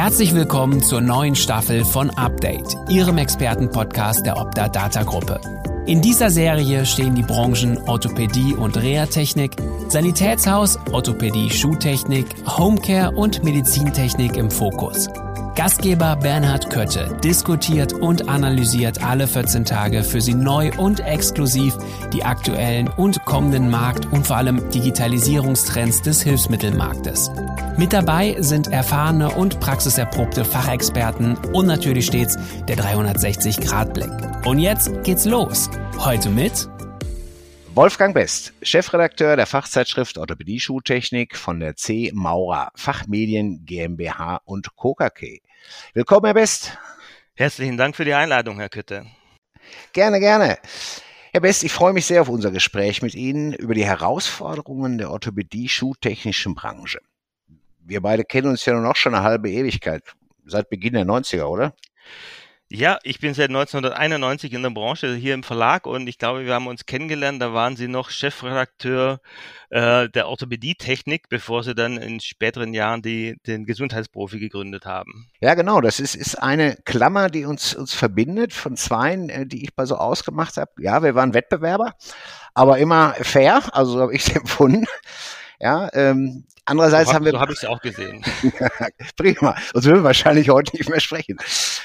Herzlich willkommen zur neuen Staffel von Update, Ihrem Expertenpodcast der Opta Data Gruppe. In dieser Serie stehen die Branchen Orthopädie und Reha-Technik, Sanitätshaus, Orthopädie, Schuhtechnik, Homecare und Medizintechnik im Fokus. Gastgeber Bernhard Kötte diskutiert und analysiert alle 14 Tage für Sie neu und exklusiv die aktuellen und kommenden Markt- und vor allem Digitalisierungstrends des Hilfsmittelmarktes. Mit dabei sind erfahrene und praxiserprobte Fachexperten und natürlich stets der 360-Grad-Blick. Und jetzt geht's los. Heute mit Wolfgang Best, Chefredakteur der Fachzeitschrift Orthopädie Schuhtechnik von der C. Maurer Fachmedien GmbH und KKK. Willkommen, Herr Best. Herzlichen Dank für die Einladung, Herr Kütte. Gerne, gerne. Herr Best, ich freue mich sehr auf unser Gespräch mit Ihnen über die Herausforderungen der Orthopädie-Schuhtechnischen Branche. Wir beide kennen uns ja nun auch schon eine halbe Ewigkeit, seit Beginn der 90er, oder? Ja, ich bin seit 1991 in der Branche hier im Verlag und ich glaube, wir haben uns kennengelernt. Da waren Sie noch Chefredakteur äh, der Orthopädie-Technik, bevor Sie dann in späteren Jahren die, den Gesundheitsprofi gegründet haben. Ja, genau. Das ist, ist eine Klammer, die uns, uns verbindet von zweien, äh, die ich mal so ausgemacht habe. Ja, wir waren Wettbewerber, aber immer fair. Also so habe ich es empfunden. Ja, ähm, andererseits so haben wir. So habe ich es auch gesehen. Prima. Sonst würden wir wahrscheinlich heute nicht mehr sprechen.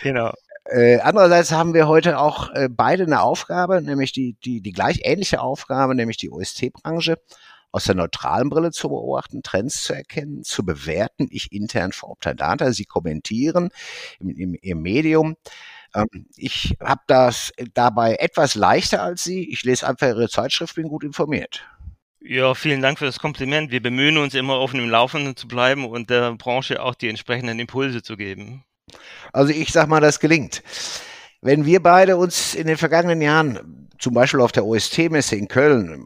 Genau. Äh, andererseits haben wir heute auch äh, beide eine Aufgabe, nämlich die, die, die gleich ähnliche Aufgabe, nämlich die OST-Branche aus der neutralen Brille zu beobachten, Trends zu erkennen, zu bewerten. Ich intern vor Optadata, Sie kommentieren im, im, im Medium. Ähm, ich habe das dabei etwas leichter als Sie. Ich lese einfach Ihre Zeitschrift, bin gut informiert. Ja, vielen Dank für das Kompliment. Wir bemühen uns immer auf dem Laufenden zu bleiben und der Branche auch die entsprechenden Impulse zu geben. Also ich sag mal, das gelingt. Wenn wir beide uns in den vergangenen Jahren, zum Beispiel auf der OST-Messe in Köln,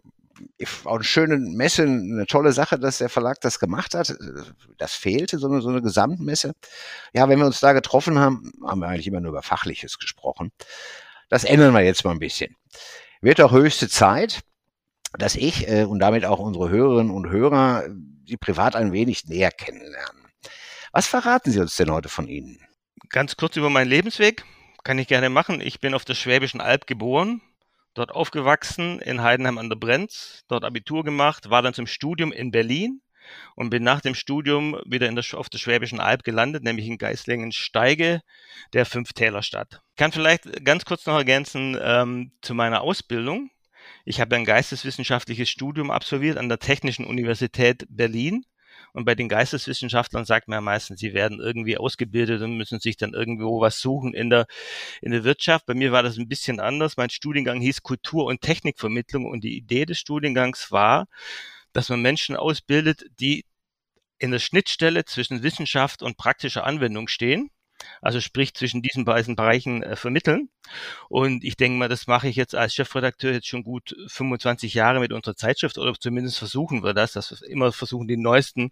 auch eine schöne Messe, eine tolle Sache, dass der Verlag das gemacht hat. Das fehlte, so eine, so eine Gesamtmesse. Ja, wenn wir uns da getroffen haben, haben wir eigentlich immer nur über Fachliches gesprochen. Das ändern wir jetzt mal ein bisschen. Wird auch höchste Zeit, dass ich äh, und damit auch unsere Hörerinnen und Hörer die privat ein wenig näher kennenlernen. Was verraten Sie uns denn heute von Ihnen? Ganz kurz über meinen Lebensweg. Kann ich gerne machen. Ich bin auf der Schwäbischen Alb geboren, dort aufgewachsen, in Heidenheim an der Brenz, dort Abitur gemacht, war dann zum Studium in Berlin und bin nach dem Studium wieder der, auf der Schwäbischen Alb gelandet, nämlich in Geislingen-Steige, der Fünftälerstadt. Ich kann vielleicht ganz kurz noch ergänzen ähm, zu meiner Ausbildung. Ich habe ein geisteswissenschaftliches Studium absolviert an der Technischen Universität Berlin und bei den Geisteswissenschaftlern sagt man ja meistens, sie werden irgendwie ausgebildet und müssen sich dann irgendwo was suchen in der, in der Wirtschaft. Bei mir war das ein bisschen anders. Mein Studiengang hieß Kultur- und Technikvermittlung und die Idee des Studiengangs war, dass man Menschen ausbildet, die in der Schnittstelle zwischen Wissenschaft und praktischer Anwendung stehen also sprich zwischen diesen beiden Bereichen äh, vermitteln. Und ich denke mal, das mache ich jetzt als Chefredakteur jetzt schon gut 25 Jahre mit unserer Zeitschrift oder zumindest versuchen wir das, dass wir immer versuchen, die neuesten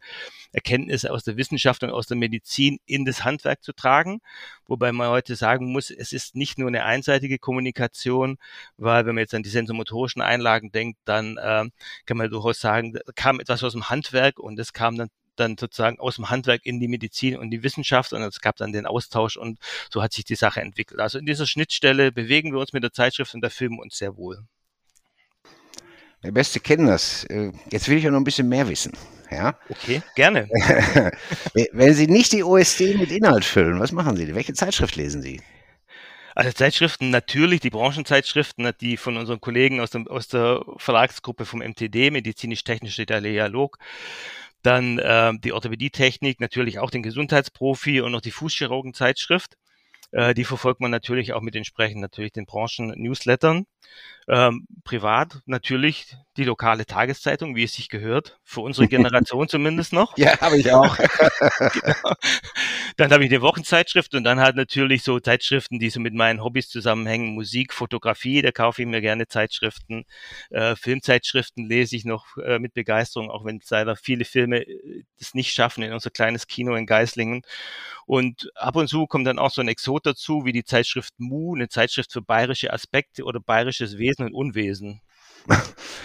Erkenntnisse aus der Wissenschaft und aus der Medizin in das Handwerk zu tragen. Wobei man heute sagen muss, es ist nicht nur eine einseitige Kommunikation, weil wenn man jetzt an die sensomotorischen Einlagen denkt, dann äh, kann man durchaus sagen, da kam etwas aus dem Handwerk und es kam dann dann sozusagen aus dem Handwerk in die Medizin und die Wissenschaft und es gab dann den Austausch und so hat sich die Sache entwickelt. Also in dieser Schnittstelle bewegen wir uns mit der Zeitschrift und da fühlen wir uns sehr wohl. Der Beste kennen das. Äh, jetzt will ich ja noch ein bisschen mehr wissen. Ja? Okay, gerne. Wenn Sie nicht die OSD mit Inhalt füllen, was machen Sie? Welche Zeitschrift lesen Sie? Also Zeitschriften natürlich, die Branchenzeitschriften, die von unseren Kollegen aus, dem, aus der Verlagsgruppe vom MTD, Medizinisch-Technische Dialog, dann äh, die Orthopädie-Technik, natürlich auch den Gesundheitsprofi und noch die Fußchirurgenzeitschrift. Äh, die verfolgt man natürlich auch mit entsprechend natürlich den Branchen-Newslettern. Ähm, privat natürlich die lokale Tageszeitung, wie es sich gehört, für unsere Generation zumindest noch. Ja, habe ich auch. genau. Dann habe ich eine Wochenzeitschrift und dann halt natürlich so Zeitschriften, die so mit meinen Hobbys zusammenhängen, Musik, Fotografie, da kaufe ich mir gerne Zeitschriften. Äh, Filmzeitschriften lese ich noch äh, mit Begeisterung, auch wenn leider viele Filme äh, es nicht schaffen in unser kleines Kino in Geislingen. Und ab und zu kommt dann auch so ein Exot dazu, wie die Zeitschrift Mu, eine Zeitschrift für bayerische Aspekte oder bayerisches Wesen und Unwesen.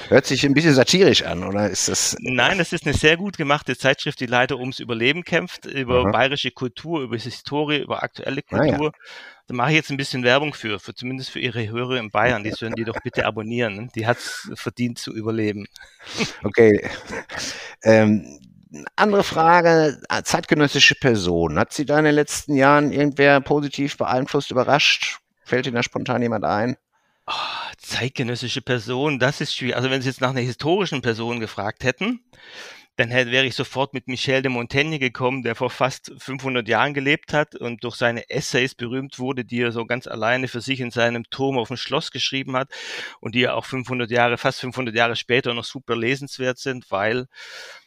Hört sich ein bisschen satirisch an, oder ist das? Nein, das ist eine sehr gut gemachte Zeitschrift, die leider ums Überleben kämpft, über Aha. bayerische Kultur, über Historie, über aktuelle Kultur. Ah, ja. Da mache ich jetzt ein bisschen Werbung für, für zumindest für Ihre Hörer in Bayern. Die sollen die doch bitte abonnieren. Die hat es verdient zu überleben. Okay. Ähm, andere Frage, zeitgenössische Person. Hat sie da in den letzten Jahren irgendwer positiv beeinflusst, überrascht? Fällt Ihnen da spontan jemand ein? Oh, zeitgenössische Person, das ist schwierig. Also wenn Sie jetzt nach einer historischen Person gefragt hätten, dann hätte, wäre ich sofort mit Michel de Montaigne gekommen, der vor fast 500 Jahren gelebt hat und durch seine Essays berühmt wurde, die er so ganz alleine für sich in seinem Turm auf dem Schloss geschrieben hat und die ja auch 500 Jahre, fast 500 Jahre später noch super lesenswert sind, weil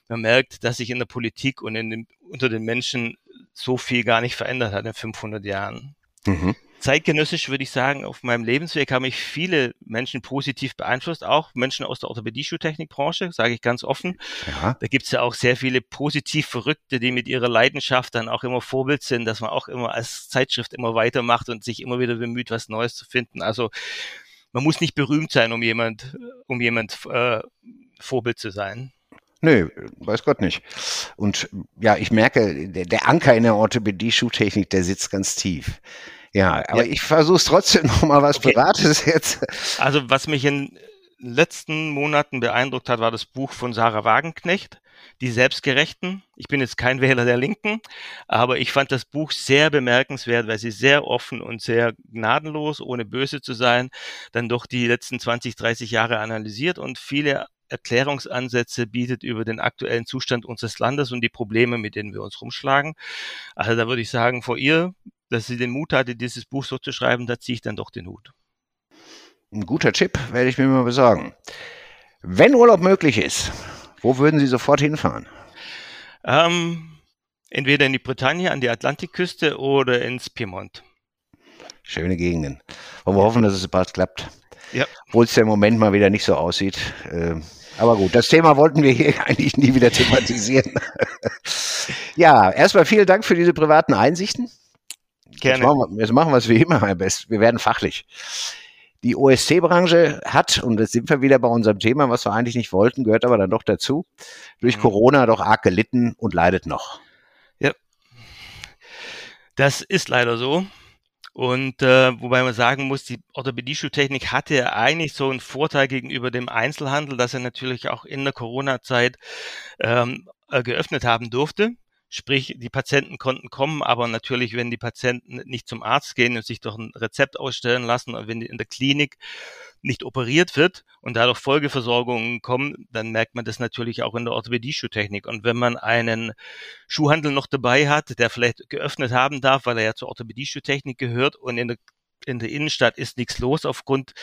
man merkt, dass sich in der Politik und in den, unter den Menschen so viel gar nicht verändert hat in 500 Jahren. Mhm zeitgenössisch würde ich sagen, auf meinem Lebensweg haben mich viele Menschen positiv beeinflusst, auch Menschen aus der Orthopädie-Schuhtechnikbranche, sage ich ganz offen. Ja. Da gibt es ja auch sehr viele positiv Verrückte, die mit ihrer Leidenschaft dann auch immer Vorbild sind, dass man auch immer als Zeitschrift immer weitermacht und sich immer wieder bemüht, was Neues zu finden. Also man muss nicht berühmt sein, um jemand, um jemand äh, Vorbild zu sein. Nö, weiß Gott nicht. Und ja, ich merke, der, der Anker in der Orthopädie-Schuhtechnik, der sitzt ganz tief. Ja, aber ja. ich versuche es trotzdem noch mal was okay. Privates jetzt. Also was mich in den letzten Monaten beeindruckt hat, war das Buch von Sarah Wagenknecht, Die Selbstgerechten. Ich bin jetzt kein Wähler der Linken, aber ich fand das Buch sehr bemerkenswert, weil sie sehr offen und sehr gnadenlos, ohne böse zu sein, dann doch die letzten 20, 30 Jahre analysiert und viele Erklärungsansätze bietet über den aktuellen Zustand unseres Landes und die Probleme, mit denen wir uns rumschlagen. Also da würde ich sagen, vor ihr dass sie den Mut hatte, dieses Buch so zu schreiben, da ziehe ich dann doch den Hut. Ein guter Tipp, werde ich mir mal besorgen. Wenn Urlaub möglich ist, wo würden Sie sofort hinfahren? Ähm, entweder in die Bretagne, an die Atlantikküste oder ins Piemont. Schöne Gegenden. Wollen wir hoffen, dass es bald klappt. Ja. Obwohl es ja im Moment mal wieder nicht so aussieht. Ähm, aber gut, das Thema wollten wir hier eigentlich nie wieder thematisieren. ja, erstmal vielen Dank für diese privaten Einsichten. Gerne. Jetzt machen, wir, jetzt machen wir es wie immer, Herr Best. Wir werden fachlich. Die OSC-Branche hat, und jetzt sind wir wieder bei unserem Thema, was wir eigentlich nicht wollten, gehört aber dann doch dazu, durch mhm. Corona doch arg gelitten und leidet noch. Ja. Das ist leider so. Und äh, wobei man sagen muss, die Orthopädie-Schuhtechnik hatte ja eigentlich so einen Vorteil gegenüber dem Einzelhandel, dass er natürlich auch in der Corona-Zeit ähm, äh, geöffnet haben durfte. Sprich, die Patienten konnten kommen, aber natürlich, wenn die Patienten nicht zum Arzt gehen und sich doch ein Rezept ausstellen lassen und wenn in der Klinik nicht operiert wird und dadurch Folgeversorgungen kommen, dann merkt man das natürlich auch in der Orthopädie-Schuhtechnik. Und wenn man einen Schuhhandel noch dabei hat, der vielleicht geöffnet haben darf, weil er ja zur Orthopädie-Schuhtechnik gehört und in der in der Innenstadt ist nichts los aufgrund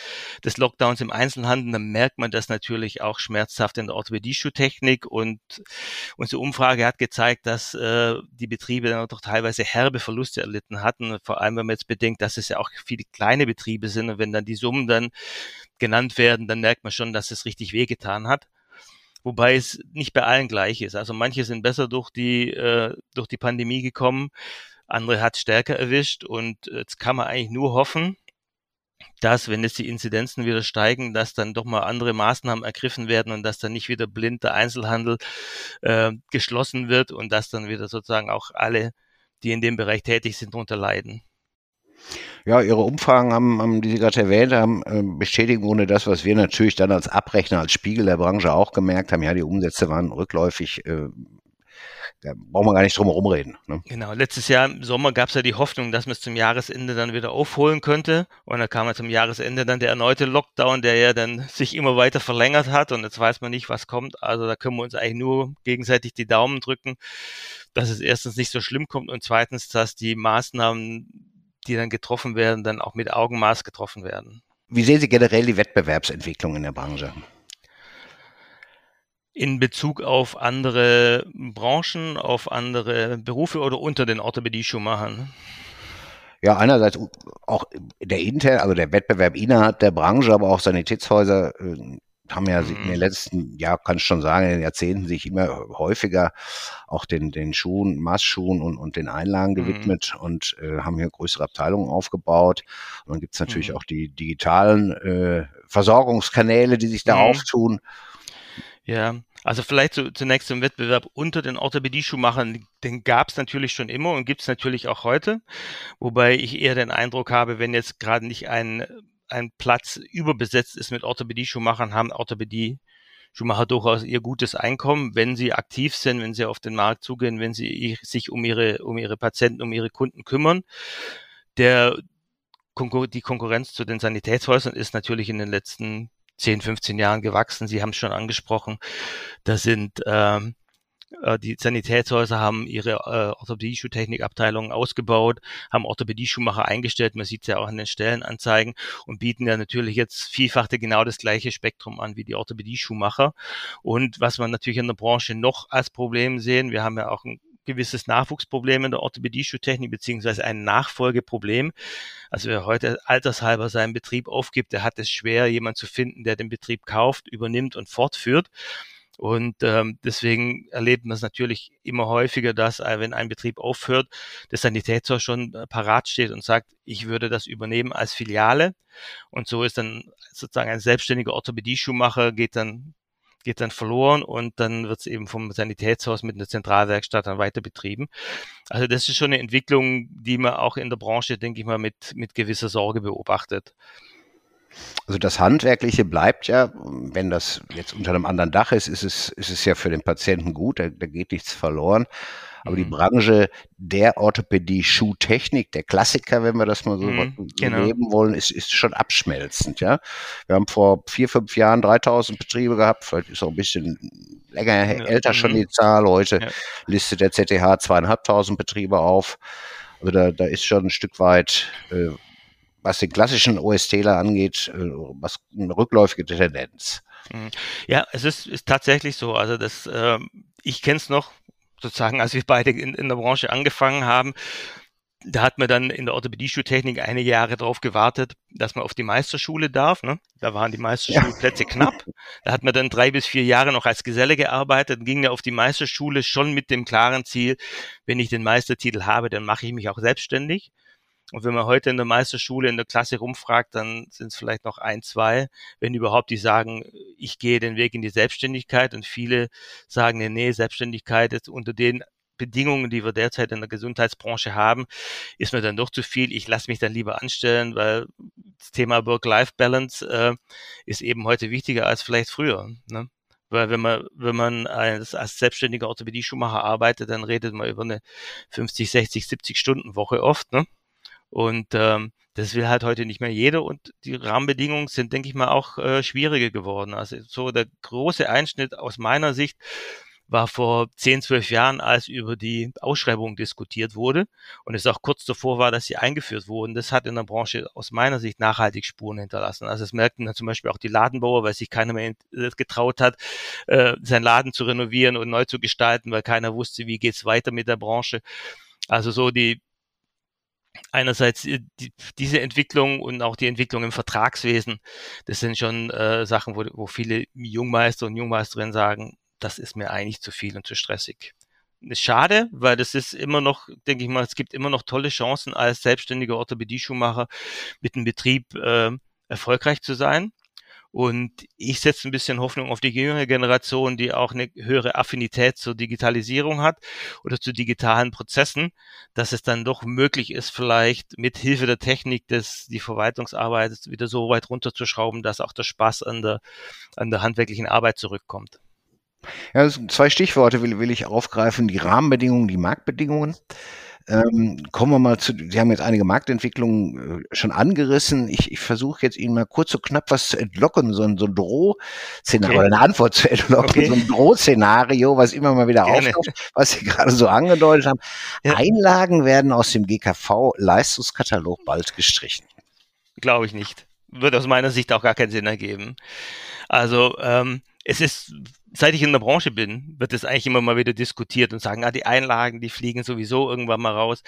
des Lockdowns im Einzelhandel, dann merkt man das natürlich auch schmerzhaft in der Orthopädie-Schuhtechnik und unsere Umfrage hat gezeigt, dass äh, die Betriebe dann doch teilweise herbe Verluste erlitten hatten, vor allem wenn man jetzt bedenkt, dass es ja auch viele kleine Betriebe sind und wenn dann die Summen dann genannt werden, dann merkt man schon, dass es richtig wehgetan hat. Wobei es nicht bei allen gleich ist. Also manche sind besser durch die äh, durch die Pandemie gekommen, andere hat stärker erwischt und jetzt kann man eigentlich nur hoffen, dass, wenn jetzt die Inzidenzen wieder steigen, dass dann doch mal andere Maßnahmen ergriffen werden und dass dann nicht wieder blind der Einzelhandel äh, geschlossen wird und dass dann wieder sozusagen auch alle, die in dem Bereich tätig sind, darunter leiden. Ja, Ihre Umfragen haben, haben die Sie gerade erwähnt haben, äh, bestätigen ohne das, was wir natürlich dann als Abrechner, als Spiegel der Branche auch gemerkt haben. Ja, die Umsätze waren rückläufig. Äh, da brauchen wir gar nicht drum herum reden. Ne? Genau, letztes Jahr im Sommer gab es ja die Hoffnung, dass man es zum Jahresende dann wieder aufholen könnte. Und dann kam ja zum Jahresende dann der erneute Lockdown, der ja dann sich immer weiter verlängert hat. Und jetzt weiß man nicht, was kommt. Also da können wir uns eigentlich nur gegenseitig die Daumen drücken, dass es erstens nicht so schlimm kommt und zweitens, dass die Maßnahmen, die dann getroffen werden, dann auch mit Augenmaß getroffen werden. Wie sehen Sie generell die Wettbewerbsentwicklung in der Branche? In Bezug auf andere Branchen, auf andere Berufe oder unter den Orthopädie-Schuhmachern? Ja, einerseits auch der intern, also der Wettbewerb innerhalb der Branche, aber auch Sanitätshäuser äh, haben ja mhm. in den letzten, ja, kann ich schon sagen, in den Jahrzehnten sich immer häufiger auch den, den Schuhen, Massschuhen und, und den Einlagen mhm. gewidmet mhm. und äh, haben hier größere Abteilungen aufgebaut. Und dann gibt's natürlich mhm. auch die digitalen äh, Versorgungskanäle, die sich da mhm. auftun. Ja, also vielleicht zu, zunächst zum Wettbewerb unter den Orthopädie-Schuhmachern, den gab es natürlich schon immer und gibt es natürlich auch heute, wobei ich eher den Eindruck habe, wenn jetzt gerade nicht ein, ein Platz überbesetzt ist mit Orthopädie-Schuhmachern, haben Orthopädie Schuhmacher durchaus ihr gutes Einkommen, wenn sie aktiv sind, wenn sie auf den Markt zugehen, wenn sie sich um ihre, um ihre Patienten, um ihre Kunden kümmern. Der, die Konkurrenz zu den Sanitätshäusern ist natürlich in den letzten 10, 15 Jahren gewachsen. Sie haben es schon angesprochen. Da sind ähm, äh, die Sanitätshäuser haben ihre äh, Orthopädie-Schuhtechnik-Abteilungen ausgebaut, haben Orthopädie-Schuhmacher eingestellt, man sieht es ja auch in den Stellenanzeigen und bieten ja natürlich jetzt vielfach genau das gleiche Spektrum an wie die Orthopädie-Schuhmacher. Und was man natürlich in der Branche noch als Problem sehen, wir haben ja auch ein gewisses Nachwuchsproblem in der Orthopädie-Schuhtechnik beziehungsweise ein Nachfolgeproblem. Also wer heute altershalber seinen Betrieb aufgibt, der hat es schwer, jemand zu finden, der den Betrieb kauft, übernimmt und fortführt. Und ähm, deswegen erlebt man es natürlich immer häufiger, dass äh, wenn ein Betrieb aufhört, der Sanitätshaus schon äh, parat steht und sagt, ich würde das übernehmen als Filiale. Und so ist dann sozusagen ein selbstständiger Orthopädie-Schuhmacher geht dann geht dann verloren und dann wird es eben vom Sanitätshaus mit einer Zentralwerkstatt dann weiter betrieben. Also das ist schon eine Entwicklung, die man auch in der Branche, denke ich mal, mit, mit gewisser Sorge beobachtet. Also das Handwerkliche bleibt ja, wenn das jetzt unter einem anderen Dach ist, ist es, ist es ja für den Patienten gut, da, da geht nichts verloren. Aber die mhm. Branche der Orthopädie, Schuhtechnik, der Klassiker, wenn wir das mal so mhm, genau. leben wollen, ist, ist schon abschmelzend. Ja, wir haben vor vier, fünf Jahren 3000 Betriebe gehabt. Vielleicht ist auch ein bisschen länger ja, älter schon mhm. die Zahl. Heute ja. listet der ZTH zweieinhalbtausend Betriebe auf. Also da, da ist schon ein Stück weit, äh, was den klassischen OSTler angeht, äh, was eine rückläufige Tendenz. Mhm. Ja, es ist, ist tatsächlich so. Also das, äh, ich kenne es noch sozusagen, als wir beide in, in der Branche angefangen haben, da hat man dann in der Orthopädie-Schultechnik einige Jahre darauf gewartet, dass man auf die Meisterschule darf. Ne? Da waren die Meisterschulplätze ja. knapp. Da hat man dann drei bis vier Jahre noch als Geselle gearbeitet, ging ja auf die Meisterschule schon mit dem klaren Ziel, wenn ich den Meistertitel habe, dann mache ich mich auch selbstständig. Und wenn man heute in der Meisterschule in der Klasse rumfragt, dann sind es vielleicht noch ein, zwei, wenn überhaupt, die sagen, ich gehe den Weg in die Selbstständigkeit. Und viele sagen, nee, nee Selbstständigkeit ist unter den Bedingungen, die wir derzeit in der Gesundheitsbranche haben, ist mir dann doch zu viel. Ich lasse mich dann lieber anstellen, weil das Thema Work-Life-Balance äh, ist eben heute wichtiger als vielleicht früher. Ne? Weil wenn man, wenn man als, als selbstständiger Orthopädie-Schuhmacher arbeitet, dann redet man über eine 50, 60, 70 Stunden Woche oft. Ne? Und ähm, das will halt heute nicht mehr jeder und die Rahmenbedingungen sind, denke ich mal, auch äh, schwieriger geworden. Also so der große Einschnitt aus meiner Sicht war vor 10, 12 Jahren, als über die Ausschreibung diskutiert wurde und es auch kurz davor war, dass sie eingeführt wurden. Das hat in der Branche aus meiner Sicht nachhaltig Spuren hinterlassen. Also es merkten dann zum Beispiel auch die Ladenbauer, weil sich keiner mehr äh, getraut hat, äh, seinen Laden zu renovieren und neu zu gestalten, weil keiner wusste, wie geht's weiter mit der Branche. Also so die einerseits äh, die, diese Entwicklung und auch die Entwicklung im Vertragswesen, das sind schon äh, Sachen, wo, wo viele Jungmeister und Jungmeisterinnen sagen, das ist mir eigentlich zu viel und zu stressig. Ist schade, weil das ist immer noch, denke ich mal, es gibt immer noch tolle Chancen als selbstständiger Orthopädie-Schuhmacher mit einem Betrieb äh, erfolgreich zu sein. Und ich setze ein bisschen Hoffnung auf die jüngere Generation, die auch eine höhere Affinität zur Digitalisierung hat oder zu digitalen Prozessen, dass es dann doch möglich ist, vielleicht mit Hilfe der Technik des, die Verwaltungsarbeit wieder so weit runterzuschrauben, dass auch der Spaß an der, an der handwerklichen Arbeit zurückkommt. Ja, zwei Stichworte will, will ich aufgreifen, die Rahmenbedingungen, die Marktbedingungen. Ähm, kommen wir mal zu, Sie haben jetzt einige Marktentwicklungen äh, schon angerissen. Ich, ich versuche jetzt Ihnen mal kurz so knapp was zu entlocken, so ein, so ein Droh-Szenario, okay. eine Antwort zu entlocken, okay. so ein Droh-Szenario, was immer mal wieder Gerne. auftaucht, was Sie gerade so angedeutet haben. Ja. Einlagen werden aus dem GKV-Leistungskatalog bald gestrichen. Glaube ich nicht. Wird aus meiner Sicht auch gar keinen Sinn ergeben. Also ähm, es ist seit ich in der Branche bin, wird es eigentlich immer mal wieder diskutiert und sagen, ah, die Einlagen, die fliegen sowieso irgendwann mal raus.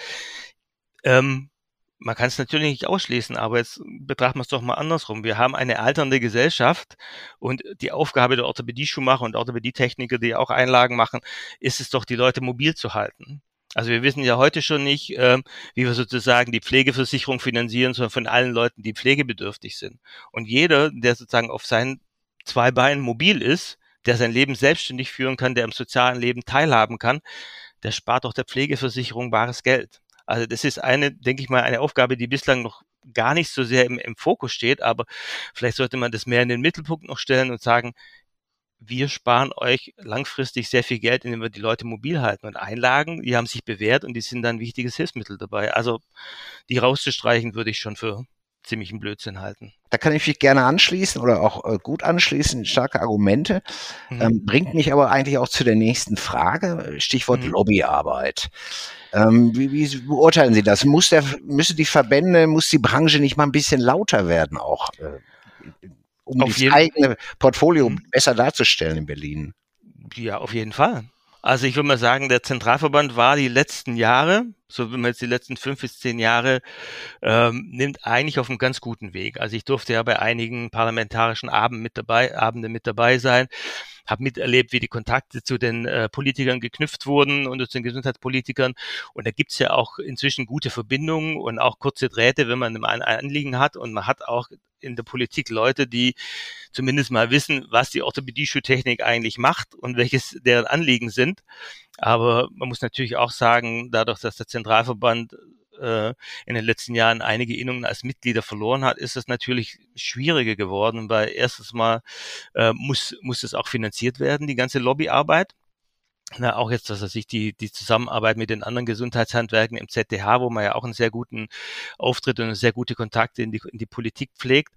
Ähm, man kann es natürlich nicht ausschließen, aber jetzt betrachten wir es doch mal andersrum. Wir haben eine alternde Gesellschaft und die Aufgabe der Orthopädie-Schuhmacher und Orthopädietechniker, die auch Einlagen machen, ist es doch, die Leute mobil zu halten. Also wir wissen ja heute schon nicht, äh, wie wir sozusagen die Pflegeversicherung finanzieren, sondern von allen Leuten, die pflegebedürftig sind. Und jeder, der sozusagen auf seinen zwei Beinen mobil ist, der sein Leben selbstständig führen kann, der im sozialen Leben teilhaben kann, der spart auch der Pflegeversicherung bares Geld. Also das ist eine, denke ich mal, eine Aufgabe, die bislang noch gar nicht so sehr im, im Fokus steht, aber vielleicht sollte man das mehr in den Mittelpunkt noch stellen und sagen, wir sparen euch langfristig sehr viel Geld, indem wir die Leute mobil halten. Und Einlagen, die haben sich bewährt und die sind dann ein wichtiges Hilfsmittel dabei. Also die rauszustreichen würde ich schon für ziemlichen Blödsinn halten. Da kann ich mich gerne anschließen oder auch äh, gut anschließen, starke Argumente. Mhm. Ähm, bringt mich aber eigentlich auch zu der nächsten Frage, Stichwort mhm. Lobbyarbeit. Ähm, wie, wie, beurteilen Sie das? Muss der, müssen die Verbände, muss die Branche nicht mal ein bisschen lauter werden auch, äh, um das eigene Portfolio mhm. besser darzustellen in Berlin? Ja, auf jeden Fall. Also ich würde mal sagen, der Zentralverband war die letzten Jahre, so wenn man jetzt die letzten fünf bis zehn Jahre ähm, nimmt, eigentlich auf einem ganz guten Weg. Also ich durfte ja bei einigen parlamentarischen Abenden mit dabei, Abende mit dabei sein habe miterlebt, wie die Kontakte zu den äh, Politikern geknüpft wurden und zu den Gesundheitspolitikern. Und da gibt's ja auch inzwischen gute Verbindungen und auch kurze Drähte, wenn man ein Anliegen hat. Und man hat auch in der Politik Leute, die zumindest mal wissen, was die Orthopädie-Schuhtechnik eigentlich macht und welches deren Anliegen sind. Aber man muss natürlich auch sagen, dadurch, dass der Zentralverband äh, in den letzten Jahren einige Innungen als Mitglieder verloren hat, ist es natürlich schwieriger geworden, weil erstens mal äh, muss, muss es auch finanziert werden, die ganze Lobbyarbeit. Na, auch jetzt, dass er sich die, die Zusammenarbeit mit den anderen Gesundheitshandwerken im ZDH, wo man ja auch einen sehr guten Auftritt und sehr gute Kontakte in die, in die Politik pflegt.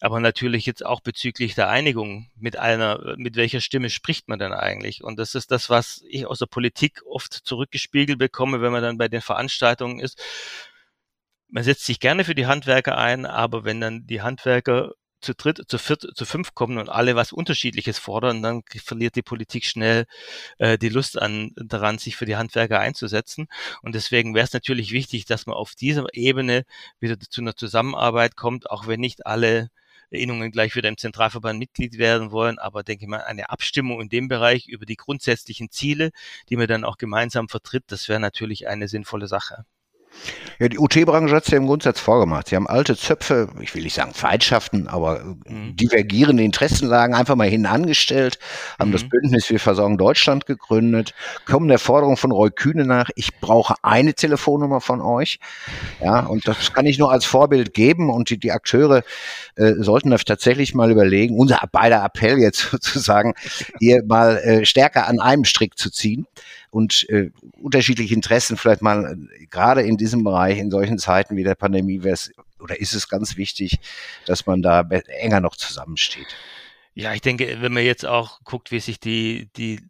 Aber natürlich jetzt auch bezüglich der Einigung mit einer, mit welcher Stimme spricht man denn eigentlich? Und das ist das, was ich aus der Politik oft zurückgespiegelt bekomme, wenn man dann bei den Veranstaltungen ist. Man setzt sich gerne für die Handwerker ein, aber wenn dann die Handwerker zu dritt, zu viert, zu fünf kommen und alle was Unterschiedliches fordern, dann verliert die Politik schnell äh, die Lust an daran, sich für die Handwerker einzusetzen. Und deswegen wäre es natürlich wichtig, dass man auf dieser Ebene wieder zu einer Zusammenarbeit kommt, auch wenn nicht alle Innungen gleich wieder im Zentralverband Mitglied werden wollen, aber denke mal, eine Abstimmung in dem Bereich über die grundsätzlichen Ziele, die man dann auch gemeinsam vertritt, das wäre natürlich eine sinnvolle Sache. Ja, die UT-Branche hat es ja im Grundsatz vorgemacht. Sie haben alte Zöpfe, ich will nicht sagen Feindschaften, aber mhm. divergierende Interessenlagen einfach mal hin angestellt, haben mhm. das Bündnis Wir versorgen Deutschland gegründet, kommen der Forderung von Roy Kühne nach, ich brauche eine Telefonnummer von euch. Ja, und das kann ich nur als Vorbild geben und die, die Akteure äh, sollten das tatsächlich mal überlegen, unser beider Appell jetzt sozusagen, hier mal äh, stärker an einem Strick zu ziehen und äh, unterschiedliche Interessen vielleicht mal äh, gerade in diesem Bereich in solchen Zeiten wie der Pandemie wäre es oder ist es ganz wichtig, dass man da enger noch zusammensteht. Ja, ich denke, wenn man jetzt auch guckt, wie sich die, die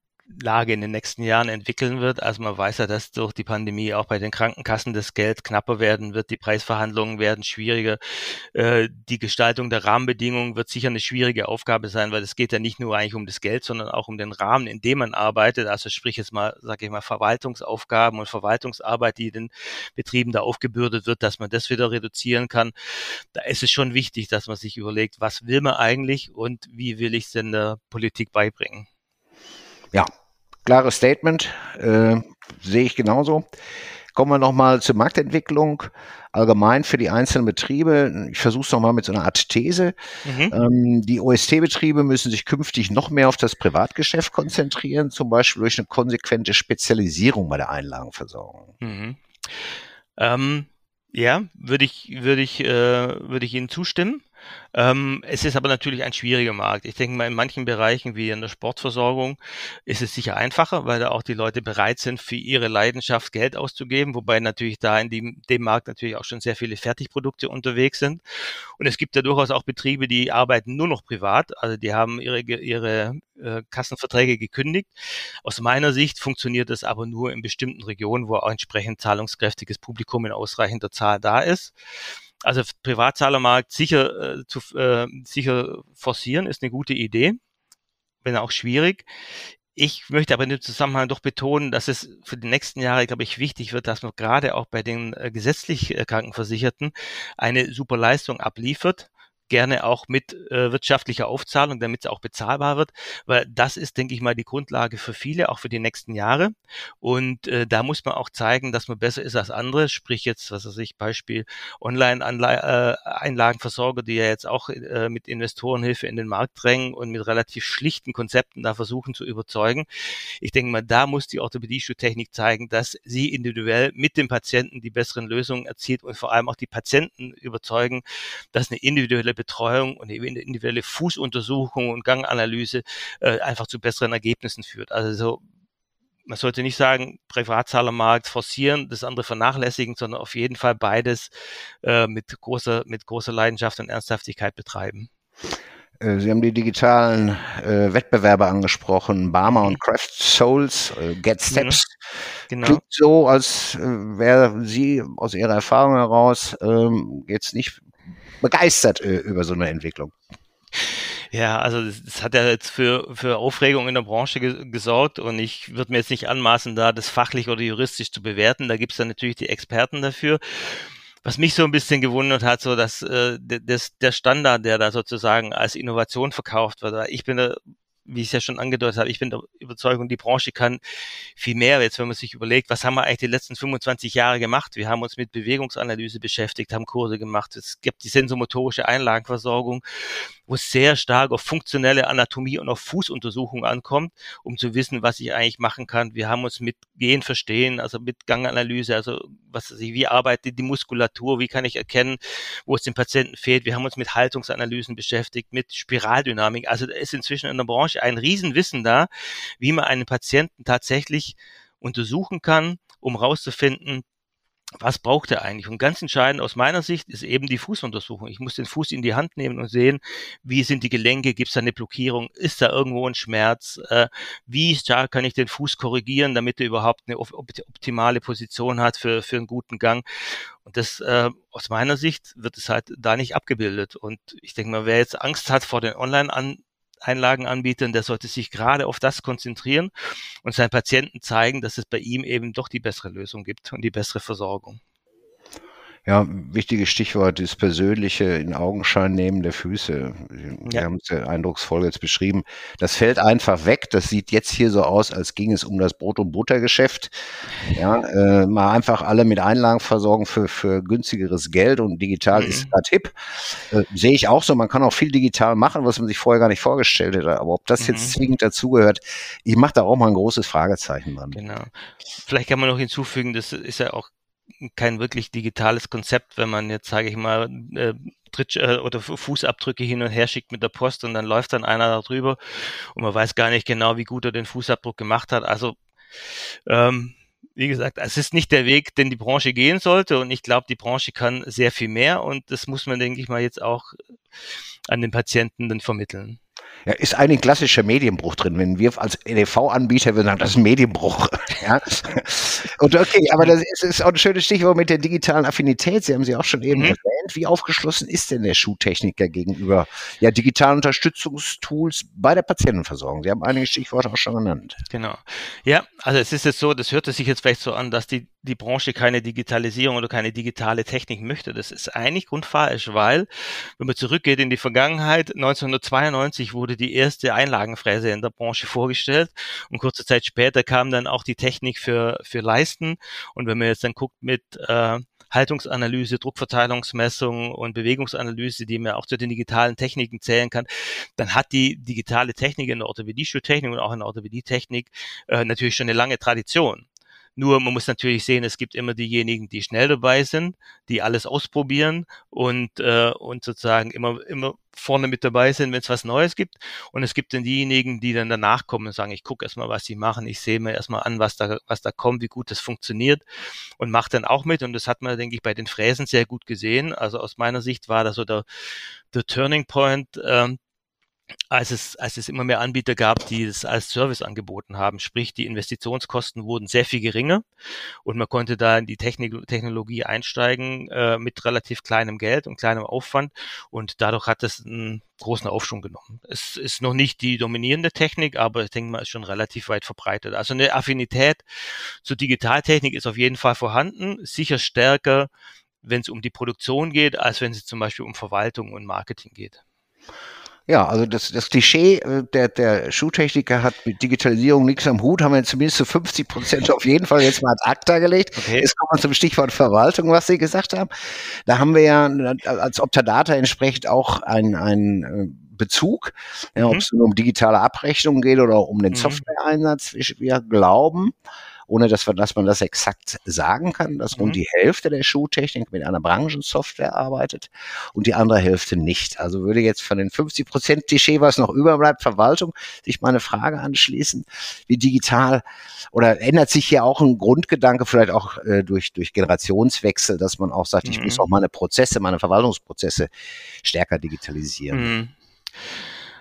Lage in den nächsten Jahren entwickeln wird. Also man weiß ja, dass durch die Pandemie auch bei den Krankenkassen das Geld knapper werden wird, die Preisverhandlungen werden schwieriger, äh, die Gestaltung der Rahmenbedingungen wird sicher eine schwierige Aufgabe sein, weil es geht ja nicht nur eigentlich um das Geld, sondern auch um den Rahmen, in dem man arbeitet. Also sprich jetzt mal, sage ich mal, Verwaltungsaufgaben und Verwaltungsarbeit, die den Betrieben da aufgebürdet wird, dass man das wieder reduzieren kann. Da ist es schon wichtig, dass man sich überlegt, was will man eigentlich und wie will ich es denn der Politik beibringen. Ja, klares Statement, äh, sehe ich genauso. Kommen wir nochmal zur Marktentwicklung allgemein für die einzelnen Betriebe. Ich versuche es nochmal mit so einer Art These. Mhm. Ähm, die OST-Betriebe müssen sich künftig noch mehr auf das Privatgeschäft konzentrieren, zum Beispiel durch eine konsequente Spezialisierung bei der Einlagenversorgung. Mhm. Ähm, ja, würde ich, würde ich, äh, würde ich Ihnen zustimmen. Ähm, es ist aber natürlich ein schwieriger Markt. Ich denke mal, in manchen Bereichen wie in der Sportversorgung ist es sicher einfacher, weil da auch die Leute bereit sind, für ihre Leidenschaft Geld auszugeben, wobei natürlich da in dem, dem Markt natürlich auch schon sehr viele Fertigprodukte unterwegs sind. Und es gibt ja durchaus auch Betriebe, die arbeiten nur noch privat, also die haben ihre, ihre äh, Kassenverträge gekündigt. Aus meiner Sicht funktioniert das aber nur in bestimmten Regionen, wo auch entsprechend zahlungskräftiges Publikum in ausreichender Zahl da ist. Also Privatzahlermarkt sicher, äh, zu, äh, sicher forcieren ist eine gute Idee, wenn auch schwierig. ich möchte aber in dem Zusammenhang doch betonen, dass es für die nächsten Jahre, glaube ich, wichtig wird, dass man gerade auch bei den äh, gesetzlich äh, Krankenversicherten eine super Leistung abliefert gerne auch mit äh, wirtschaftlicher Aufzahlung, damit es auch bezahlbar wird, weil das ist, denke ich mal, die Grundlage für viele, auch für die nächsten Jahre. Und äh, da muss man auch zeigen, dass man besser ist als andere, sprich jetzt, was weiß ich, Beispiel Online-Einlagenversorger, äh, die ja jetzt auch äh, mit Investorenhilfe in den Markt drängen und mit relativ schlichten Konzepten da versuchen zu überzeugen. Ich denke mal, da muss die Orthopädie-Schuhtechnik zeigen, dass sie individuell mit dem Patienten die besseren Lösungen erzielt und vor allem auch die Patienten überzeugen, dass eine individuelle Betreuung und eben individuelle Fußuntersuchung und Ganganalyse äh, einfach zu besseren Ergebnissen führt. Also so, man sollte nicht sagen, Privatzahlermarkt forcieren, das andere vernachlässigen, sondern auf jeden Fall beides äh, mit großer, mit großer Leidenschaft und Ernsthaftigkeit betreiben. Äh, Sie haben die digitalen äh, Wettbewerbe angesprochen, Barmer und Craft Souls, äh, Get mhm. Steps. Genau. Klingt so, als äh, wäre Sie aus Ihrer Erfahrung heraus ähm, jetzt nicht begeistert äh, über so eine Entwicklung. Ja, also das hat ja jetzt für, für Aufregung in der Branche ge gesorgt und ich würde mir jetzt nicht anmaßen, da das fachlich oder juristisch zu bewerten. Da gibt es dann natürlich die Experten dafür. Was mich so ein bisschen gewundert hat, so dass äh, das, der Standard, der da sozusagen als Innovation verkauft wird, ich bin da wie ich es ja schon angedeutet habe, ich bin der Überzeugung, die Branche kann viel mehr, jetzt wenn man sich überlegt, was haben wir eigentlich die letzten 25 Jahre gemacht? Wir haben uns mit Bewegungsanalyse beschäftigt, haben Kurse gemacht, es gibt die sensomotorische Einlagenversorgung, wo es sehr stark auf funktionelle Anatomie und auf Fußuntersuchung ankommt, um zu wissen, was ich eigentlich machen kann. Wir haben uns mit Gehen verstehen, also mit Ganganalyse, also was weiß ich, wie arbeitet die Muskulatur, wie kann ich erkennen, wo es dem Patienten fehlt. Wir haben uns mit Haltungsanalysen beschäftigt, mit Spiraldynamik. Also da ist inzwischen in der Branche ein Riesenwissen da, wie man einen Patienten tatsächlich untersuchen kann, um rauszufinden, was braucht er eigentlich? Und ganz entscheidend aus meiner Sicht ist eben die Fußuntersuchung. Ich muss den Fuß in die Hand nehmen und sehen, wie sind die Gelenke, gibt es da eine Blockierung, ist da irgendwo ein Schmerz, äh, wie stark kann ich den Fuß korrigieren, damit er überhaupt eine optimale Position hat für, für einen guten Gang. Und das äh, aus meiner Sicht wird es halt da nicht abgebildet. Und ich denke mal, wer jetzt Angst hat vor den Online- Einlagenanbietern, der sollte sich gerade auf das konzentrieren und seinen Patienten zeigen, dass es bei ihm eben doch die bessere Lösung gibt und die bessere Versorgung. Ja, wichtiges Stichwort ist persönliche in Augenschein nehmen der Füße. Wir ja. haben es ja eindrucksvoll jetzt beschrieben. Das fällt einfach weg. Das sieht jetzt hier so aus, als ging es um das Brot- und Buttergeschäft. Ja, äh, mal einfach alle mit Einlagen versorgen für, für günstigeres Geld und digital mhm. ist gerade hip. Äh, Sehe ich auch so. Man kann auch viel digital machen, was man sich vorher gar nicht vorgestellt hätte. Aber ob das mhm. jetzt zwingend dazugehört, ich mache da auch mal ein großes Fragezeichen dran. Genau. Vielleicht kann man noch hinzufügen, das ist ja auch kein wirklich digitales Konzept, wenn man jetzt, sage ich mal, äh, Tritt, äh, oder Fußabdrücke hin und her schickt mit der Post und dann läuft dann einer da drüber und man weiß gar nicht genau, wie gut er den Fußabdruck gemacht hat. Also ähm, wie gesagt, es ist nicht der Weg, den die Branche gehen sollte und ich glaube, die Branche kann sehr viel mehr und das muss man, denke ich mal, jetzt auch an den Patienten dann vermitteln. Ja, ist eigentlich ein klassischer Medienbruch drin. Wenn wir als EDV-Anbieter würden sagen, das ist ein Medienbruch. ja. Und okay, aber das ist, ist, auch ein schönes Stichwort mit der digitalen Affinität. Sie haben sie auch schon eben mhm. erwähnt. Wie aufgeschlossen ist denn der Schuhtechniker gegenüber ja, digitalen Unterstützungstools bei der Patientenversorgung? Sie haben einige Stichworte auch schon genannt. Genau. Ja, also es ist jetzt so, das hört sich jetzt vielleicht so an, dass die, die Branche keine Digitalisierung oder keine digitale Technik möchte. Das ist eigentlich grundfalsch, weil, wenn man zurückgeht in die Vergangenheit, 1992 wurde die erste Einlagenfräse in der Branche vorgestellt und kurze Zeit später kam dann auch die Technik für, für Leisten. Und wenn man jetzt dann guckt mit äh, Haltungsanalyse, Druckverteilungsmessung und Bewegungsanalyse, die man auch zu den digitalen Techniken zählen kann, dann hat die digitale Technik in der Orthopädie-Schultechnik und auch in der Orthopädie-Technik äh, natürlich schon eine lange Tradition. Nur man muss natürlich sehen, es gibt immer diejenigen, die schnell dabei sind, die alles ausprobieren und, äh, und sozusagen immer, immer vorne mit dabei sind, wenn es was Neues gibt. Und es gibt dann diejenigen, die dann danach kommen und sagen, ich gucke erstmal, was sie machen, ich sehe mir erstmal an, was da, was da kommt, wie gut das funktioniert und mache dann auch mit. Und das hat man, denke ich, bei den Fräsen sehr gut gesehen. Also aus meiner Sicht war das so der, der Turning Point, ähm, als es, als es immer mehr Anbieter gab, die es als Service angeboten haben. Sprich, die Investitionskosten wurden sehr viel geringer und man konnte da in die Technik, Technologie einsteigen äh, mit relativ kleinem Geld und kleinem Aufwand und dadurch hat es einen großen Aufschwung genommen. Es ist noch nicht die dominierende Technik, aber ich denke mal, ist schon relativ weit verbreitet. Also eine Affinität zur Digitaltechnik ist auf jeden Fall vorhanden, sicher stärker, wenn es um die Produktion geht, als wenn es zum Beispiel um Verwaltung und Marketing geht. Ja, also das, das Klischee, äh, der, der Schuhtechniker hat mit Digitalisierung nichts am Hut, haben wir zumindest zu 50 Prozent auf jeden Fall jetzt mal ad acta gelegt. Okay. Jetzt kommen wir zum Stichwort Verwaltung, was Sie gesagt haben. Da haben wir ja als Optadata entsprechend auch ein, ein äh, Bezug, ja, mhm. ob es um digitale Abrechnung geht oder um den mhm. Softwareeinsatz. Wir glauben, ohne dass, wir, dass man das exakt sagen kann, dass rund mhm. die Hälfte der Schuhtechnik mit einer Branchensoftware arbeitet und die andere Hälfte nicht. Also würde jetzt von den 50 Prozent Klischee, was noch überbleibt, Verwaltung, sich meine Frage anschließen, wie digital oder ändert sich hier auch ein Grundgedanke, vielleicht auch äh, durch, durch Generationswechsel, dass man auch sagt, mhm. ich muss auch meine Prozesse, meine Verwaltungsprozesse stärker digitalisieren. Mhm.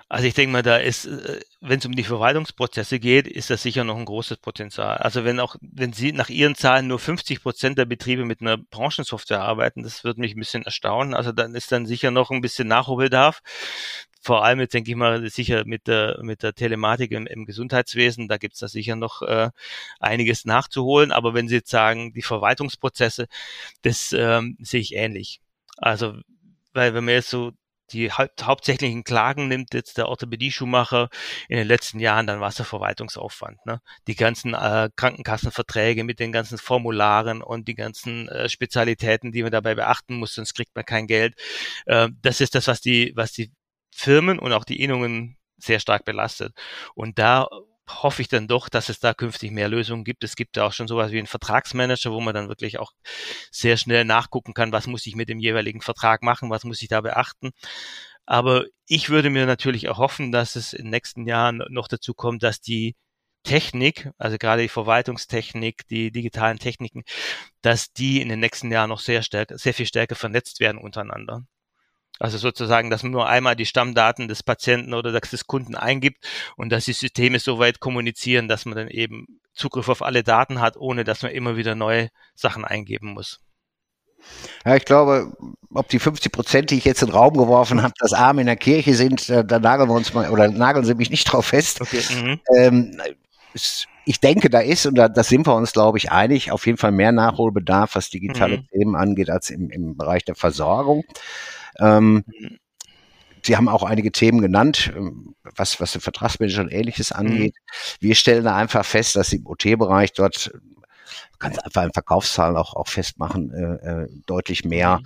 Also ich denke mal, da ist, äh, wenn es um die Verwaltungsprozesse geht, ist das sicher noch ein großes Potenzial. Also wenn auch, wenn Sie nach Ihren Zahlen nur 50 Prozent der Betriebe mit einer Branchensoftware arbeiten, das würde mich ein bisschen erstaunen. Also dann ist dann sicher noch ein bisschen Nachholbedarf. Vor allem jetzt denke ich mal sicher mit der mit der Telematik im, im Gesundheitswesen, da gibt es da sicher noch äh, einiges nachzuholen. Aber wenn Sie jetzt sagen, die Verwaltungsprozesse, das ähm, sehe ich ähnlich. Also weil wenn man jetzt so die haupt, hauptsächlichen Klagen nimmt jetzt der Orthopädie-Schuhmacher in den letzten Jahren, dann war es der Verwaltungsaufwand. Ne? Die ganzen äh, Krankenkassenverträge mit den ganzen Formularen und die ganzen äh, Spezialitäten, die man dabei beachten muss, sonst kriegt man kein Geld. Äh, das ist das, was die, was die Firmen und auch die Innungen sehr stark belastet. Und da hoffe ich dann doch, dass es da künftig mehr Lösungen gibt. Es gibt ja auch schon sowas wie einen Vertragsmanager, wo man dann wirklich auch sehr schnell nachgucken kann, was muss ich mit dem jeweiligen Vertrag machen, was muss ich da beachten. Aber ich würde mir natürlich auch hoffen, dass es in den nächsten Jahren noch dazu kommt, dass die Technik, also gerade die Verwaltungstechnik, die digitalen Techniken, dass die in den nächsten Jahren noch sehr stärker, sehr viel stärker vernetzt werden untereinander. Also sozusagen, dass man nur einmal die Stammdaten des Patienten oder des Kunden eingibt und dass die Systeme so weit kommunizieren, dass man dann eben Zugriff auf alle Daten hat, ohne dass man immer wieder neue Sachen eingeben muss. Ja, ich glaube, ob die 50 Prozent, die ich jetzt in den Raum geworfen habe, das Arm in der Kirche sind, da, da nageln wir uns mal, oder nageln Sie mich nicht drauf fest. Okay. Mhm. Ähm, ich denke, da ist, und da, da sind wir uns, glaube ich, einig, auf jeden Fall mehr Nachholbedarf, was digitale mhm. Themen angeht, als im, im Bereich der Versorgung. Ähm, mhm. Sie haben auch einige Themen genannt, ähm, was, was den Vertragsmanager und ähnliches mhm. angeht. Mhm. Wir stellen da einfach fest, dass im OT-Bereich dort kannst einfach in Verkaufszahlen auch, auch festmachen, äh, äh, deutlich mehr,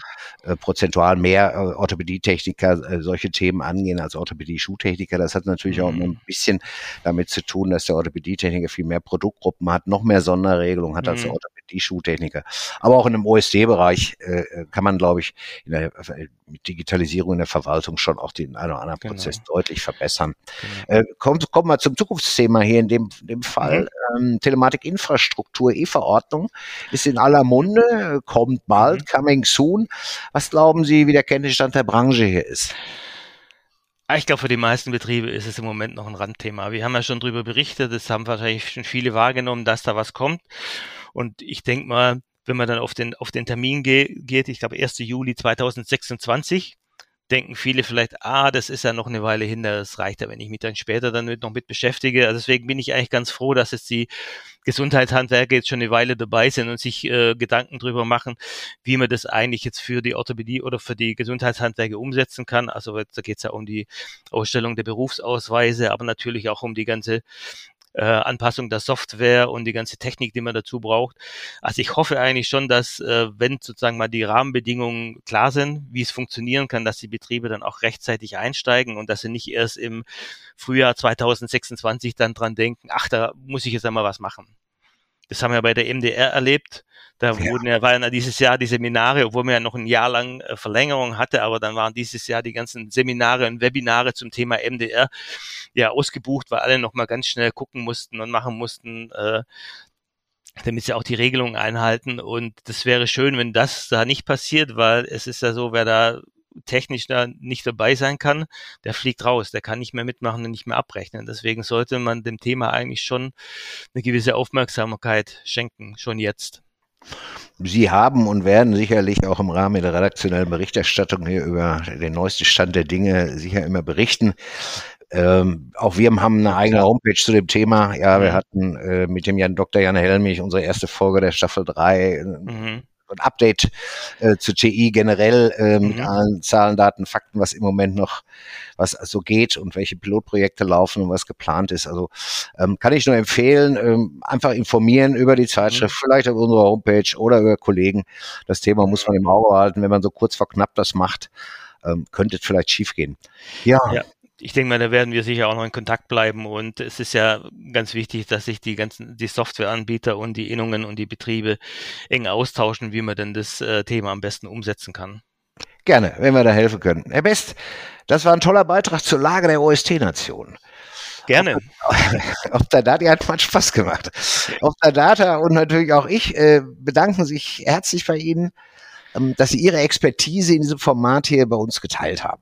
mhm. äh, prozentual mehr äh, Orthopädietechniker äh, solche Themen angehen als Orthopädie-Schuhtechniker. Das hat natürlich mhm. auch ein bisschen damit zu tun, dass der Orthopädietechniker viel mehr Produktgruppen hat, noch mehr Sonderregelungen hat mhm. als der Orthopädie-Schuhtechniker. Aber auch in dem OSD-Bereich äh, äh, kann man, glaube ich, in der äh, mit Digitalisierung in der Verwaltung schon auch den einen oder anderen genau. Prozess deutlich verbessern. Genau. Äh, kommen, kommen wir zum Zukunftsthema hier in dem, dem Fall. Mhm. Ähm, Telematik-Infrastruktur, E-Verordnung ist in aller Munde, kommt bald, mhm. coming soon. Was glauben Sie, wie der Kenntnisstand der Branche hier ist? Ah, ich glaube, für die meisten Betriebe ist es im Moment noch ein Randthema. Wir haben ja schon darüber berichtet, es haben wahrscheinlich schon viele wahrgenommen, dass da was kommt. Und ich denke mal, wenn man dann auf den, auf den Termin ge geht, ich glaube 1. Juli 2026, denken viele vielleicht, ah, das ist ja noch eine Weile hin, das reicht ja, wenn ich mich dann später damit noch mit beschäftige. Also deswegen bin ich eigentlich ganz froh, dass jetzt die Gesundheitshandwerker jetzt schon eine Weile dabei sind und sich äh, Gedanken drüber machen, wie man das eigentlich jetzt für die Orthopädie oder für die Gesundheitshandwerker umsetzen kann. Also da geht es ja um die Ausstellung der Berufsausweise, aber natürlich auch um die ganze äh, Anpassung der Software und die ganze Technik, die man dazu braucht. Also ich hoffe eigentlich schon, dass äh, wenn sozusagen mal die Rahmenbedingungen klar sind, wie es funktionieren kann, dass die Betriebe dann auch rechtzeitig einsteigen und dass sie nicht erst im Frühjahr 2026 dann dran denken, ach, da muss ich jetzt einmal was machen. Das haben wir bei der MDR erlebt. Da wurden ja, waren ja dieses Jahr die Seminare, obwohl man ja noch ein Jahr lang äh, Verlängerung hatte, aber dann waren dieses Jahr die ganzen Seminare und Webinare zum Thema MDR ja ausgebucht, weil alle nochmal ganz schnell gucken mussten und machen mussten, äh, damit sie auch die Regelungen einhalten. Und das wäre schön, wenn das da nicht passiert, weil es ist ja so, wer da technisch da nicht dabei sein kann, der fliegt raus, der kann nicht mehr mitmachen und nicht mehr abrechnen. Deswegen sollte man dem Thema eigentlich schon eine gewisse Aufmerksamkeit schenken, schon jetzt. Sie haben und werden sicherlich auch im Rahmen der redaktionellen Berichterstattung hier über den neuesten Stand der Dinge sicher immer berichten. Ähm, auch wir haben eine eigene Homepage zu dem Thema. Ja, wir mhm. hatten äh, mit dem Jan Dr. Jan Helmich unsere erste Folge der Staffel 3. Mhm ein Update äh, zu TI generell äh, mit mhm. allen Zahlen, Daten, Fakten, was im Moment noch, was so geht und welche Pilotprojekte laufen und was geplant ist. Also ähm, kann ich nur empfehlen, ähm, einfach informieren über die Zeitschrift, mhm. vielleicht auf unserer Homepage oder über Kollegen. Das Thema muss man im Auge halten, wenn man so kurz vor knapp das macht. Ähm, könnte es vielleicht schiefgehen. Ja. ja ich denke mal, da werden wir sicher auch noch in Kontakt bleiben und es ist ja ganz wichtig, dass sich die ganzen, die Softwareanbieter und die Innungen und die Betriebe eng austauschen, wie man denn das äh, Thema am besten umsetzen kann. Gerne, wenn wir da helfen können. Herr Best, das war ein toller Beitrag zur Lage der OST-Nation. Gerne. Auf, der Data hat man Spaß gemacht. Auf der Data und natürlich auch ich äh, bedanken sich herzlich bei Ihnen, ähm, dass Sie Ihre Expertise in diesem Format hier bei uns geteilt haben.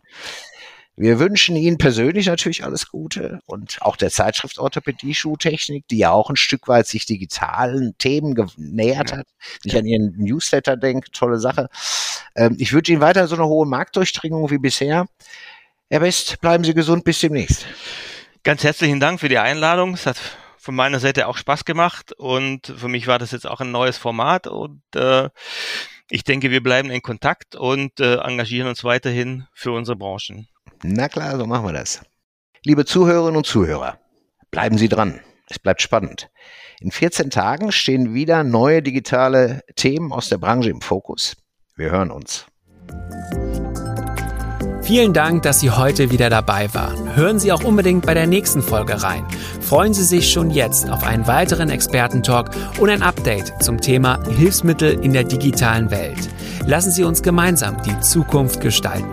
Wir wünschen Ihnen persönlich natürlich alles Gute und auch der Zeitschrift Orthopädie Schuhtechnik, die ja auch ein Stück weit sich digitalen Themen genähert hat, sich an Ihren Newsletter denkt, tolle Sache. Ähm, ich wünsche Ihnen weiter so eine hohe Marktdurchdringung wie bisher. Herr West, bleiben Sie gesund, bis demnächst. Ganz herzlichen Dank für die Einladung. Es hat von meiner Seite auch Spaß gemacht und für mich war das jetzt auch ein neues Format und äh, ich denke, wir bleiben in Kontakt und äh, engagieren uns weiterhin für unsere Branchen. Na klar, so machen wir das. Liebe Zuhörerinnen und Zuhörer, bleiben Sie dran. Es bleibt spannend. In 14 Tagen stehen wieder neue digitale Themen aus der Branche im Fokus. Wir hören uns. Vielen Dank, dass Sie heute wieder dabei waren. Hören Sie auch unbedingt bei der nächsten Folge rein. Freuen Sie sich schon jetzt auf einen weiteren Expertentalk und ein Update zum Thema Hilfsmittel in der digitalen Welt. Lassen Sie uns gemeinsam die Zukunft gestalten.